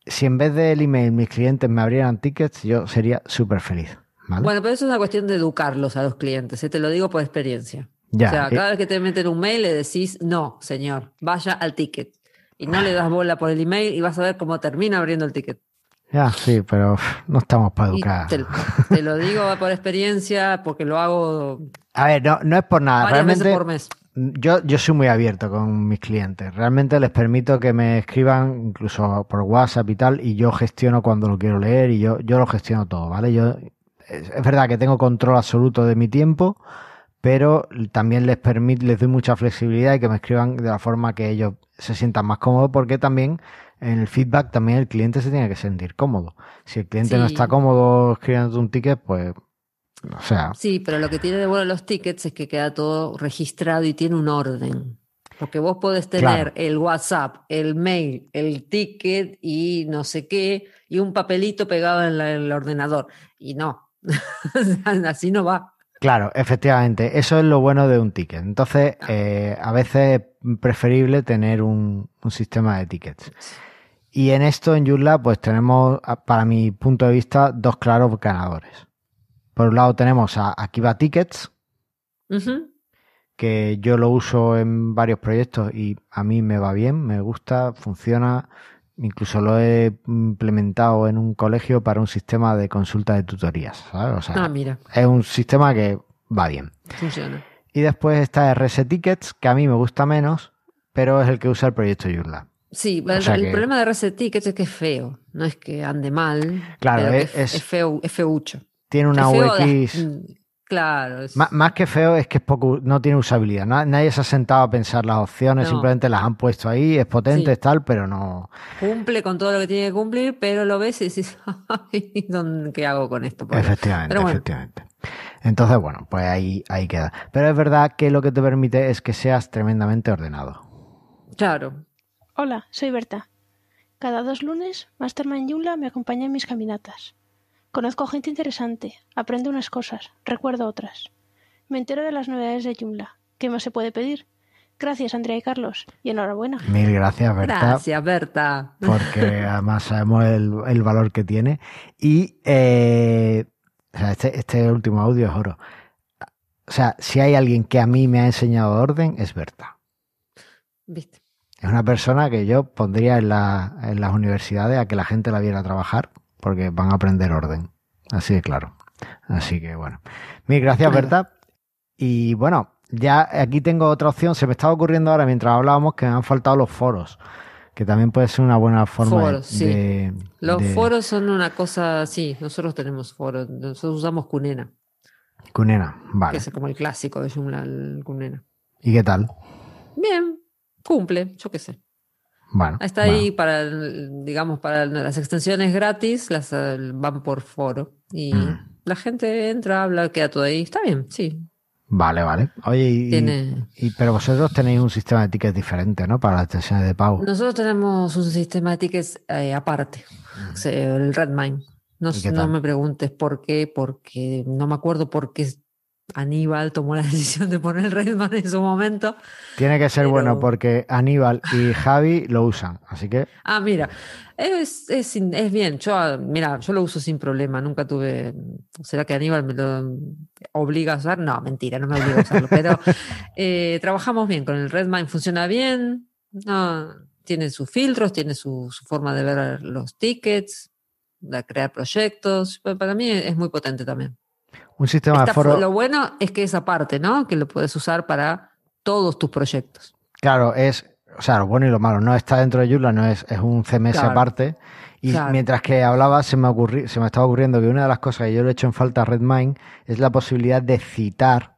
si en vez del email mis clientes me abrieran tickets, yo sería súper feliz. Bueno, pero eso es una cuestión de educarlos a los clientes, ¿eh? te lo digo por experiencia. Ya, o sea, cada vez que te meten un mail le decís, no, señor, vaya al ticket. Y no le das bola por el email y vas a ver cómo termina abriendo el ticket. Ya, sí, pero no estamos para educar. Te, lo digo por experiencia, porque lo hago. A ver, no, no es por nada. Realmente, por mes. Yo, yo soy muy abierto con mis clientes. Realmente les permito que me escriban incluso por WhatsApp y tal, y yo gestiono cuando lo quiero leer y yo, yo lo gestiono todo, ¿vale? Yo, es, verdad que tengo control absoluto de mi tiempo, pero también les permito, les doy mucha flexibilidad y que me escriban de la forma que ellos se sientan más cómodos, porque también en el feedback también el cliente se tiene que sentir cómodo. Si el cliente no está cómodo escribiendo un ticket, pues, o sea. Sí, pero lo que tiene de bueno los tickets es que queda todo registrado y tiene un orden. Porque vos podés tener el WhatsApp, el mail, el ticket y no sé qué, y un papelito pegado en, el ordenador. Y no, [LAUGHS] así no va. Claro, efectivamente, eso es lo bueno de un ticket. Entonces, ah. eh, a veces es preferible tener un, un sistema de tickets. Y en esto, en Joomla, pues tenemos, para mi punto de vista, dos claros ganadores. Por un lado tenemos a Akiva Tickets, que yo lo uso en varios proyectos y a mí me va bien, me gusta, funciona. Incluso lo he implementado en un colegio para un sistema de consulta de tutorías. ¿sabes? ah, mira. Es un sistema que va bien. Funciona. Y después está RS Tickets, que a mí me gusta menos, pero es el que usa el proyecto Joomla. Sí, O el, sea el que- problema de RC Tickets es que es feo, no es que ande mal. Claro, que es- es- es feo, es feucho. Tiene una de- UX. mm, Claro, es- Má- Más que feo es que es poco, no tiene usabilidad. Na- Nadie se ha sentado a pensar las opciones, No. simplemente las han puesto ahí, es potente, Sí. es tal, pero no. cumple con todo lo que tiene que cumplir, pero lo ves y dices, [LAUGHS] "Ay, ¿dónde- ¿qué hago con esto? Pobre?". Efectivamente, bueno. efectivamente. Entonces, bueno, pues ahí, ahí queda. Pero es verdad que lo que te permite es que seas tremendamente ordenado. Claro. Hola, soy Berta. Cada dos lunes, Mastermind Yula me acompaña en mis caminatas. Conozco gente interesante, aprendo unas cosas, recuerdo otras. Me entero de las novedades de Joomla. ¿Qué más se puede pedir? Gracias, Andrea y Carlos, y enhorabuena. Mil gracias, Berta. Gracias, Berta. porque además sabemos el, el valor que tiene. Y eh, o sea, este, este último audio es oro. O sea, si hay alguien que a mí me ha enseñado orden, es Berta. ¿Viste? Es una persona que yo pondría en, la- en las universidades a que la gente la viera trabajar, porque van a aprender orden. Así de claro. Así que bueno. Mil gracias. Berta. Y bueno, ya aquí tengo otra opción. Se me estaba ocurriendo ahora mientras hablábamos que me han faltado los foros, que también puede ser una buena forma de- Foros, sí. de, Los de- foros son una cosa, sí, nosotros tenemos foros, nosotros usamos Cunena, Cunena, que vale. es como el clásico de Joomla, el Cunena. ¿Y qué tal? Bien, cumple, yo qué sé. Bueno, Está bueno, ahí para, digamos, para las extensiones gratis, las eh, van por foro. Y Mm. la gente entra, habla, queda todo ahí. Está bien, sí. Vale, vale. Oye, y, Tiene- y- pero vosotros tenéis un sistema de tickets diferente, ¿no? Para las extensiones de pago. Nosotros tenemos un sistema de tickets eh, aparte, sea, el Redmine. No, ¿Y qué no me preguntes por qué, porque no me acuerdo por qué Aníbal tomó la [LAUGHS] decisión de poner el Redmine en su momento. Tiene que ser pero- bueno porque Aníbal y [LAUGHS] Javi lo usan, así que Ah, mira, es, es, bien. Yo, mira, yo lo uso sin problema. Nunca tuve. ¿Será que Aníbal me lo obliga a usar? No, mentira, no me obliga a usarlo. Pero [LAUGHS] eh, trabajamos bien con el Redmine, funciona bien. No, tiene sus filtros, tiene su, su forma de ver los tickets, de crear proyectos. Pa- Para mí es muy potente también. Un sistema de foro. Lo bueno es que esa parte, ¿no? Que lo puedes usar para todos tus proyectos. Claro, es, o sea, lo bueno y lo malo. No está dentro de Joomla, no es, es un CMS Claro. aparte. Y Claro. mientras que hablaba, se me, ocurri- se me estaba ocurriendo que una de las cosas que yo le he hecho en falta a Redmine es la posibilidad de citar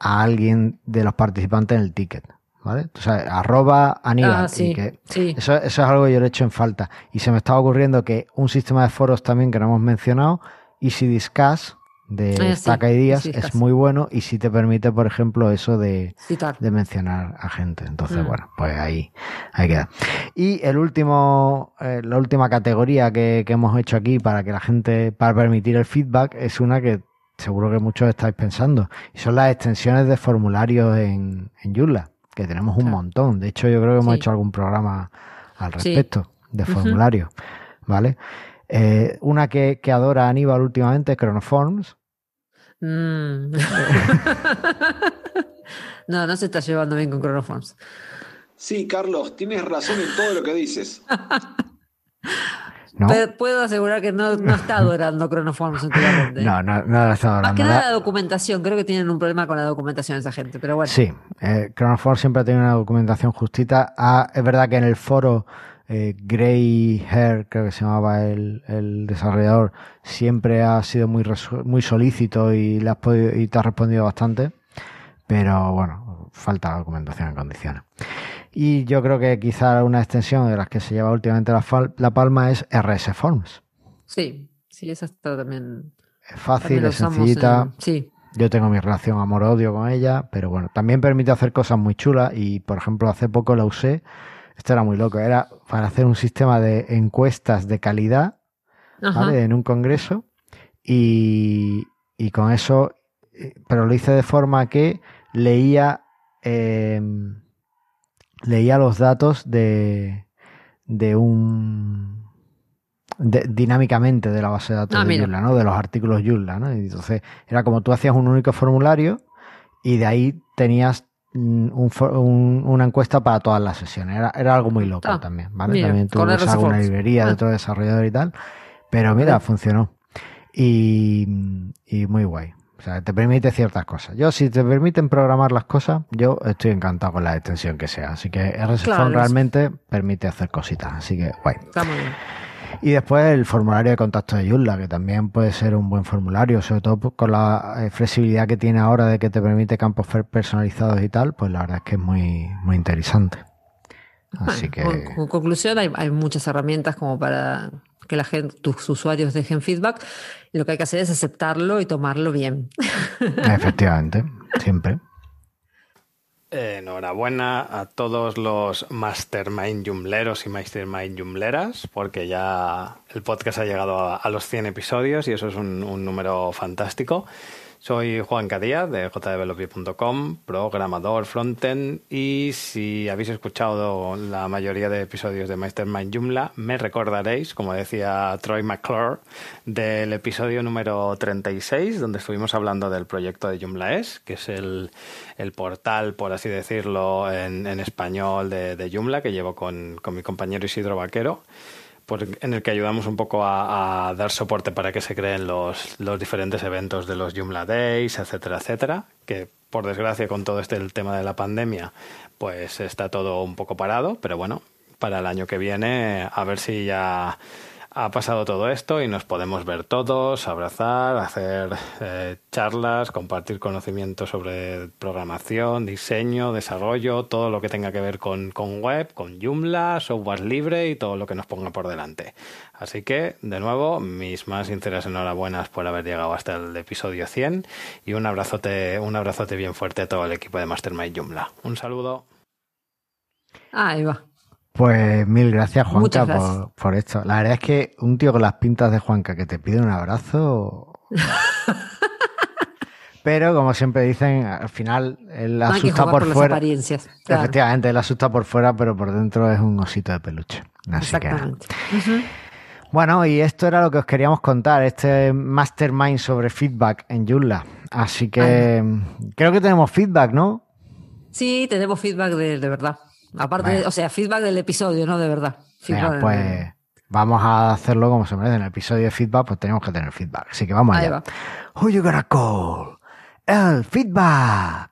a alguien de los participantes en el ticket. ¿Vale? O sea, arroba Aníbal. Ah, sí, que- sí. Eso, eso es algo que yo le he hecho en falta. Y se me estaba ocurriendo que un sistema de foros también que no hemos mencionado, Easy Discuss, de sí, Stack Ideas, Easy es muy bueno y sí te permite, por ejemplo, eso de, Citar. de mencionar a gente. Entonces, Mm. bueno, pues ahí, ahí queda. Y el último, eh, la última categoría que, que hemos hecho aquí para que la gente, para permitir el feedback, es una que seguro que muchos estáis pensando. Y son las extensiones de formularios en, en Joomla, que tenemos un Claro. montón. De hecho, yo creo que hemos Sí. hecho algún programa al respecto de formularios. ¿Vale? Eh, una que, que adora Aníbal últimamente es Chronoforms. Mm. [LAUGHS] no, no se está llevando bien con Chronoforms. Sí, Carlos, tienes razón en todo lo que dices. Puedo asegurar que no, no está adorando Chronoforms últimamente. No, no, no la está Más adorando. que La- nada la documentación. Creo que tienen un problema con la documentación esa gente, pero bueno. Sí, eh, Chronoform siempre ha tenido una documentación justita. Ah, es verdad que en el foro eh, Grey Hair, creo que se llamaba el, el desarrollador, siempre ha sido muy, muy solícito y, le has podido, y te ha respondido bastante. Pero bueno, falta documentación en condiciones. Y yo creo que quizá una extensión de las que se lleva últimamente la, palma es RS Forms. Sí, sí, esa está también. Es fácil, también es sencillita. en- sí, Yo tengo mi relación amor-odio con ella, pero bueno, también permite hacer cosas muy chulas y, por ejemplo, hace poco la usé. Esto era muy loco, era para hacer un sistema de encuestas de calidad. En un congreso y, y con eso, eh, pero lo hice de forma que leía, eh, leía los datos de, de un de- dinámicamente de la base de datos Ah, de. Joomla, ¿no? De los artículos Joomla, ¿no? Y entonces era como tú hacías un único formulario y de ahí tenías un un- una encuesta para todas las sesiones. Era, era algo muy loco Ah, también, ¿vale? mira, también tuve con que RS usar una Forms. librería de Ah. otro desarrollador y tal. Pero mira, funcionó. Y, y muy guay, O sea, te permite ciertas cosas. Yo, si te permiten programar las cosas, yo estoy encantado con la extensión que sea. Así que RSFone Claro, es- realmente permite hacer cositas. Así que, guay. Está muy bien. Y después el formulario de contacto de Joomla, que también puede ser un buen formulario, sobre todo con la eh, flexibilidad que tiene ahora de que te permite campos personalizados y tal, pues la verdad es que es muy, muy interesante. Así que, Con, con conclusión, hay, hay muchas herramientas como para que la gente, tus usuarios dejen feedback. Lo que hay que hacer es aceptarlo y tomarlo bien. efectivamente, siempre. Enhorabuena a todos los Mastermind Joomleros y Mastermind Joomleras, porque ya el podcast ha llegado a, los 100 episodios y eso es un número fantástico. Soy Juan Cadía de jdeveloper.com, programador frontend y si habéis escuchado la mayoría de episodios de Mastermind Joomla, me recordaréis, como decía Troy McClure, del episodio número 36, donde estuvimos hablando del proyecto de Joomla.es, que es el, portal, por así decirlo, en, en español de, de Joomla, que llevo con, con mi compañero Isidro Vaquero por- en el que ayudamos un poco a, a dar soporte para que se creen los, los diferentes eventos de los Joomla Days, etcétera, etcétera, que por desgracia con todo este el tema de la pandemia, pues está todo un poco parado, pero bueno, para el año que viene a ver si ya ha pasado todo esto y nos podemos ver todos, abrazar, hacer eh, charlas, compartir conocimientos sobre programación, diseño, desarrollo, todo lo que tenga que ver con, con web, con Joomla, software libre y todo lo que nos ponga por delante. Así que, de nuevo, mis más sinceras enhorabuenas por haber llegado hasta el episodio 100 y un abrazote, un abrazote bien fuerte a todo el equipo de Mastermind Joomla. Un saludo. Ahí va. Pues mil gracias, Juanca, gracias. Por, por esto. La verdad es que un tío con las pintas de Juanca que te pide un abrazo. [LAUGHS] Pero como siempre dicen, al final él No que asusta por, por las fuera. apariencias. Claro. Efectivamente, él asusta por fuera, pero por dentro es un osito de peluche. Así que. Exactamente. Ujú. Bueno, y esto era lo que os queríamos contar, este mastermind sobre feedback en Joomla. Así que creo que tenemos feedback, ¿no? Sí, tenemos feedback de, de verdad. Aparte, Bueno. o sea, feedback del episodio, no de verdad. De- pues vamos a hacerlo como se merece. En el episodio de feedback, pues tenemos que tener feedback. Así que vamos allá. va. Who you gonna call? El feedback.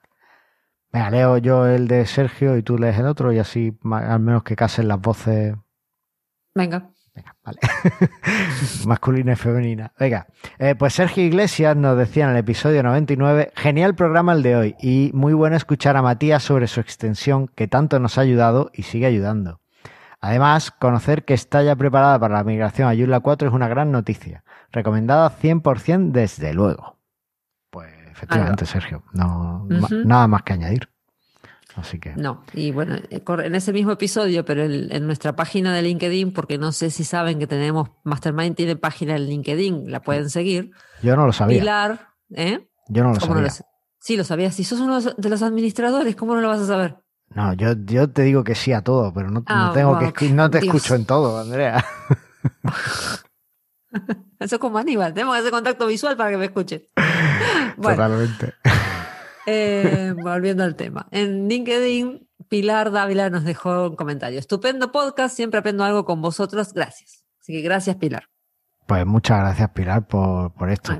Venga, leo yo el de Sergio y tú lees el otro y así al menos que casen las voces Venga. Vale. [LAUGHS] Masculina y femenina. Venga, eh, pues Sergio Iglesias nos decía en el episodio 99, genial programa el de hoy y muy bueno escuchar a Matías sobre su extensión que tanto nos ha ayudado y sigue ayudando. Además, conocer que está ya preparada para la migración a Joomla 4 es una gran noticia. Recomendada 100% desde luego. Pues efectivamente, Sergio, no, nada más que añadir. Así que... No, y bueno, eh, en ese mismo episodio, pero en, en nuestra página de LinkedIn, porque no sé si saben que tenemos Mastermind tiene página en LinkedIn, la pueden seguir. Yo no lo sabía. Pilar, ¿eh? Yo no lo ¿Cómo sabía. sa- Sí, lo sabías. Si sos uno de los administradores, ¿cómo no lo vas a saber? No, yo, yo te digo que sí a todo, pero no, no Ah, tengo wow, que no te Dios. escucho en todo, Andrea. [LAUGHS] Eso es como Aníbal, tenemos que hacer contacto visual para que me escuchen. [LAUGHS] Bueno, Totalmente. Eh, volviendo al tema. En LinkedIn, Pilar Dávila nos dejó un comentario. Estupendo podcast, siempre aprendo algo con vosotros. Gracias. Así que gracias, Pilar. Pues muchas gracias, Pilar, por, por esto,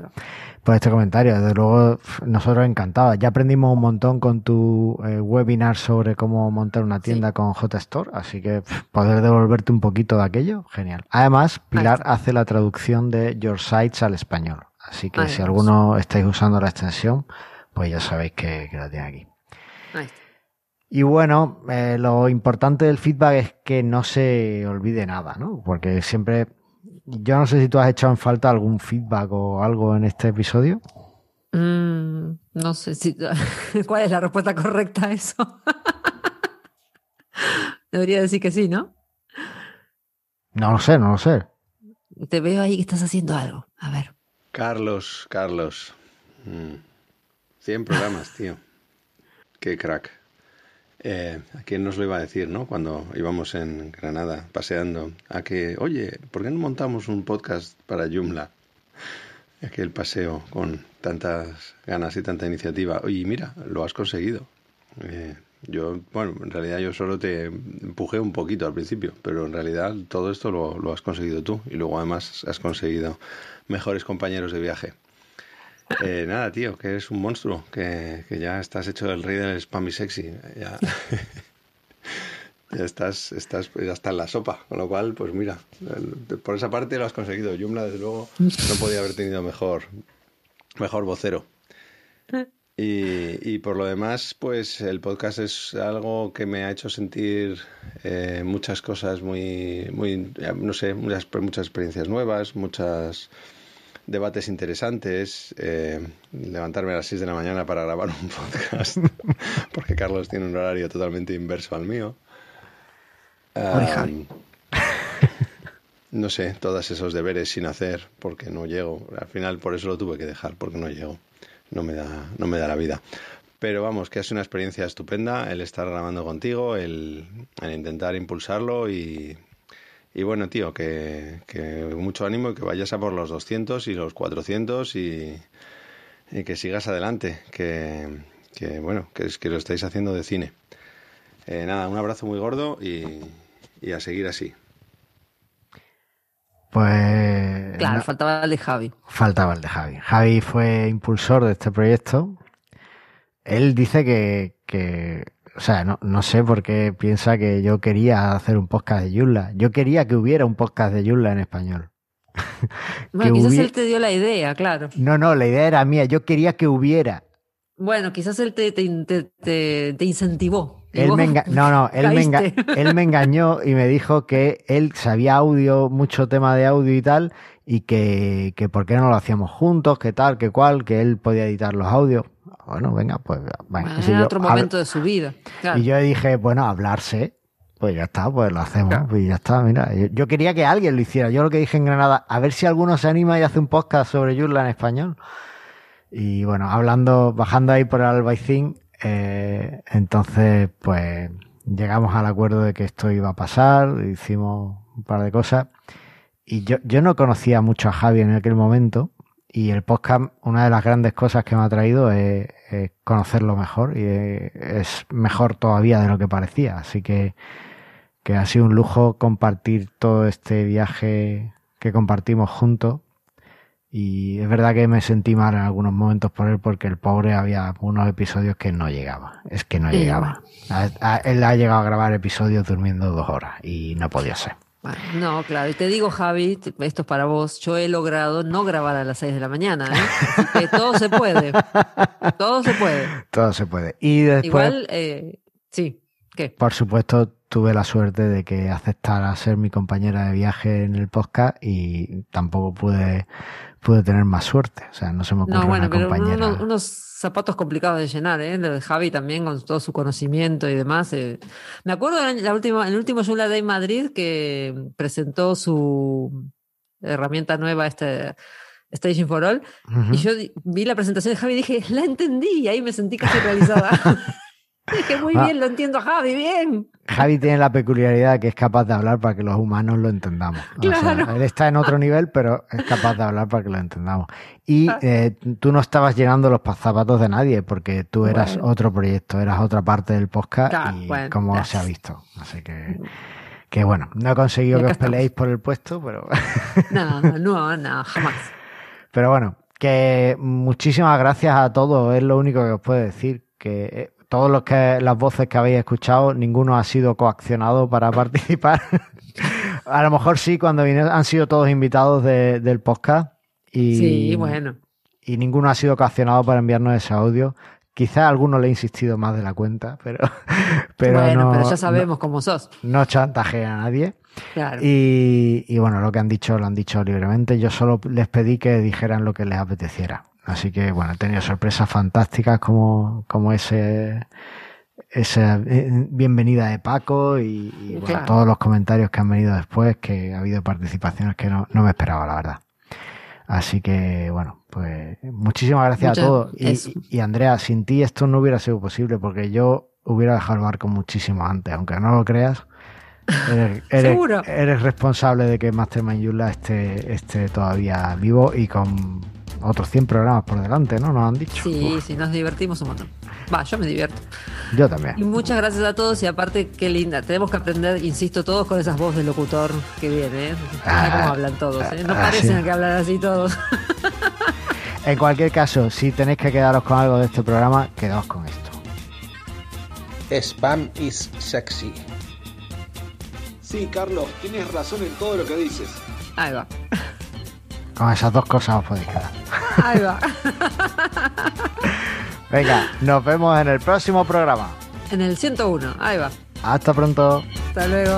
por este comentario. Desde luego, nosotros encantados. Ya aprendimos un montón con tu eh, webinar sobre cómo montar una tienda con JStore, así que poder devolverte un poquito de aquello, genial. Además, Pilar hace la traducción de Your Sites al español. Así que Ahí si alguno estáis usando la extensión, pues ya sabéis que, que la tiene aquí. Ahí está. Y bueno, eh, lo importante del feedback es que no se olvide nada, ¿no? Porque siempre, yo no sé si tú has echado en falta algún feedback o algo en este episodio. Mm, no sé si [LAUGHS] cuál es la respuesta correcta a eso. [LAUGHS] Debería decir que sí, ¿no? No lo sé, no lo sé. Te veo ahí que estás haciendo algo. A ver. Carlos, Carlos. Mm. 100 programas, tío. Qué crack. Eh, ¿A quién nos lo iba a decir, no? Cuando íbamos en Granada paseando. A que, oye, ¿por qué no montamos un podcast para Joomla? Aquel paseo con tantas ganas y tanta iniciativa. Oye, mira, lo has conseguido. Eh, yo, bueno, en realidad yo solo te empujé un poquito al principio, pero en realidad todo esto lo, lo has conseguido tú y luego además has conseguido mejores compañeros de viaje. Eh, nada, tío, que eres un monstruo, que, que ya estás hecho el rey del spam y sexy. Ya, estás, estás, ya está en la sopa, con lo cual, pues mira, por esa parte lo has conseguido. Joomla, desde luego, no podía haber tenido mejor, mejor vocero. Y, y por lo demás, pues el podcast es algo que me ha hecho sentir eh, muchas cosas muy, muy, no sé, muchas, muchas experiencias nuevas, muchos debates interesantes, eh, levantarme a las 6 de la mañana para grabar un [LAUGHS] podcast, porque Carlos tiene un horario totalmente inverso al mío. No sé, todos esos deberes sin hacer, porque no llego. Al final por eso lo tuve que dejar, porque no llego. No me da, no me da la vida. Pero vamos, que es una experiencia estupenda el estar grabando contigo, el, el intentar impulsarlo y, y bueno, tío, que, que mucho ánimo y que vayas a por los 200 y los 400 y, y que sigas adelante, que, que bueno, que, es, que lo estáis haciendo de cine. Eh, nada, un abrazo muy gordo y, y a seguir así. Pues Claro, no- faltaba el de Javi. faltaba el de Javi. Javi fue impulsor de este proyecto. Él dice que, que o sea, no, no sé por qué piensa que yo quería hacer un podcast de Yulla. Yo quería que hubiera un podcast de Yulla en español. [LAUGHS] Bueno, quizás él te dio la idea, claro. No, no, la idea era mía. Yo quería que hubiera. Bueno, quizás él te, te, te, te- incentivó. Él me enga- no, no, [LAUGHS] él me, enga- [LAUGHS] él me engañó y me dijo que él sabía audio, mucho tema de audio y tal, y que, que por qué no lo hacíamos juntos, que tal, que cual, que él podía editar los audios. Bueno, venga, pues venga, Bueno, era yo otro hablo- momento de su vida. Claro. Y yo dije, bueno, hablarse, pues ya está, pues lo hacemos, y ya está, mira. Yo, yo quería que alguien lo hiciera. Yo lo que dije en Granada, a ver si alguno se anima y hace un podcast sobre Yurla en español. Y bueno, hablando, bajando ahí por el Albaicín, eh, entonces, pues llegamos al acuerdo de que esto iba a pasar, hicimos un par de cosas. Y yo, yo no conocía mucho a Javi en aquel momento. Y el podcast, una de las grandes cosas que me ha traído es, es conocerlo mejor. Y es, mejor todavía de lo que parecía. Así que, que ha sido un lujo compartir todo este viaje que compartimos juntos. Y es verdad que me sentí mal en algunos momentos por él porque el pobre había unos episodios que no llegaba. Es que no Sí, llegaba. A- a- él ha llegado a grabar episodios durmiendo dos horas y no podía ser. Bueno, no, claro. Y te digo, Javi, esto es para vos. Yo he logrado no grabar a las 6 de la mañana. ¿eh? Que todo se puede. Todo se puede. Todo se puede. Y después, Igual, eh, sí. ¿Qué? por supuesto, tuve la suerte de que aceptara ser mi compañera de viaje en el podcast y tampoco pude, pude tener más suerte. O sea, no se me ocurre No, bueno, una pero compañera. unos, unos zapatos complicados de llenar, ¿eh? Lo de Javi también con todo su conocimiento y demás. eh. Me acuerdo en la última, en el último Joomla Day Madrid que presentó su herramienta nueva, este Staging for All, Ujú. y yo vi la presentación de Javi y dije, la entendí, y ahí me sentí casi realizada. [LAUGHS] [LAUGHS] dije, muy Ah. bien, lo entiendo, Javi, bien. Javi tiene la peculiaridad de que es capaz de hablar para que los humanos lo entendamos. O sea, Claro. él está en otro nivel, pero es capaz de hablar para que lo entendamos. Y Ah. eh, tú no estabas llenando los pa- zapatos de nadie, porque tú eras Bueno. otro proyecto, eras otra parte del podcast Claro, y bueno, como se ha visto. Así que, que bueno, no he conseguido que os peleéis por el puesto, pero, [LAUGHS] No, no, no, jamás. pero bueno, que muchísimas gracias a todos, es lo único que os puedo decir, que eh, todos los que las voces que habéis escuchado, ninguno ha sido coaccionado para [LAUGHS] participar. a lo mejor sí, cuando vinieron, han sido todos invitados de- del podcast y, Sí, bueno. y ninguno ha sido coaccionado para enviarnos ese audio. Quizá a alguno le he insistido más de la cuenta, pero, [LAUGHS] pero bueno, no, pero ya sabemos cómo sos. no, chantajeé a nadie. Claro. Y, y bueno, lo que han dicho lo han dicho libremente. Yo solo les pedí que dijeran lo que les apeteciera. Así que bueno, he tenido sorpresas fantásticas como, como ese esa eh, bienvenida de Paco y, y, bueno, Claro. todos los comentarios que han venido después, que ha habido participaciones que no, no me esperaba, la verdad. Así que bueno, pues muchísimas gracias a todos. Y, y- Andrea, sin ti esto no hubiera sido posible porque yo hubiera dejado el barco muchísimo antes, aunque no lo creas. Eres, [LAUGHS] eres responsable de que Mastermind Yula esté, esté todavía vivo y con otros 100 programas por delante, ¿no? Nos han dicho. Sí, sí, nos divertimos un montón. Va, yo me divierto. Yo también. Y muchas gracias a todos y aparte, qué linda. Tenemos que aprender, insisto, todos con esas voces de locutor que viene. ¿eh? Ah, cómo hablan todos. ¿eh? No ah, parecen sí. que hablan así todos. [LAUGHS] En cualquier caso, si tenéis que quedaros con algo de este programa, quedaos con esto. Spam is sexy. Sí, Carlos, tienes razón en todo lo que dices. Ahí va. Con esas dos cosas os podéis quedar. Ahí va. [LAUGHS] Venga, nos vemos en el próximo programa. En el 101. Ahí va. Hasta pronto. Hasta luego.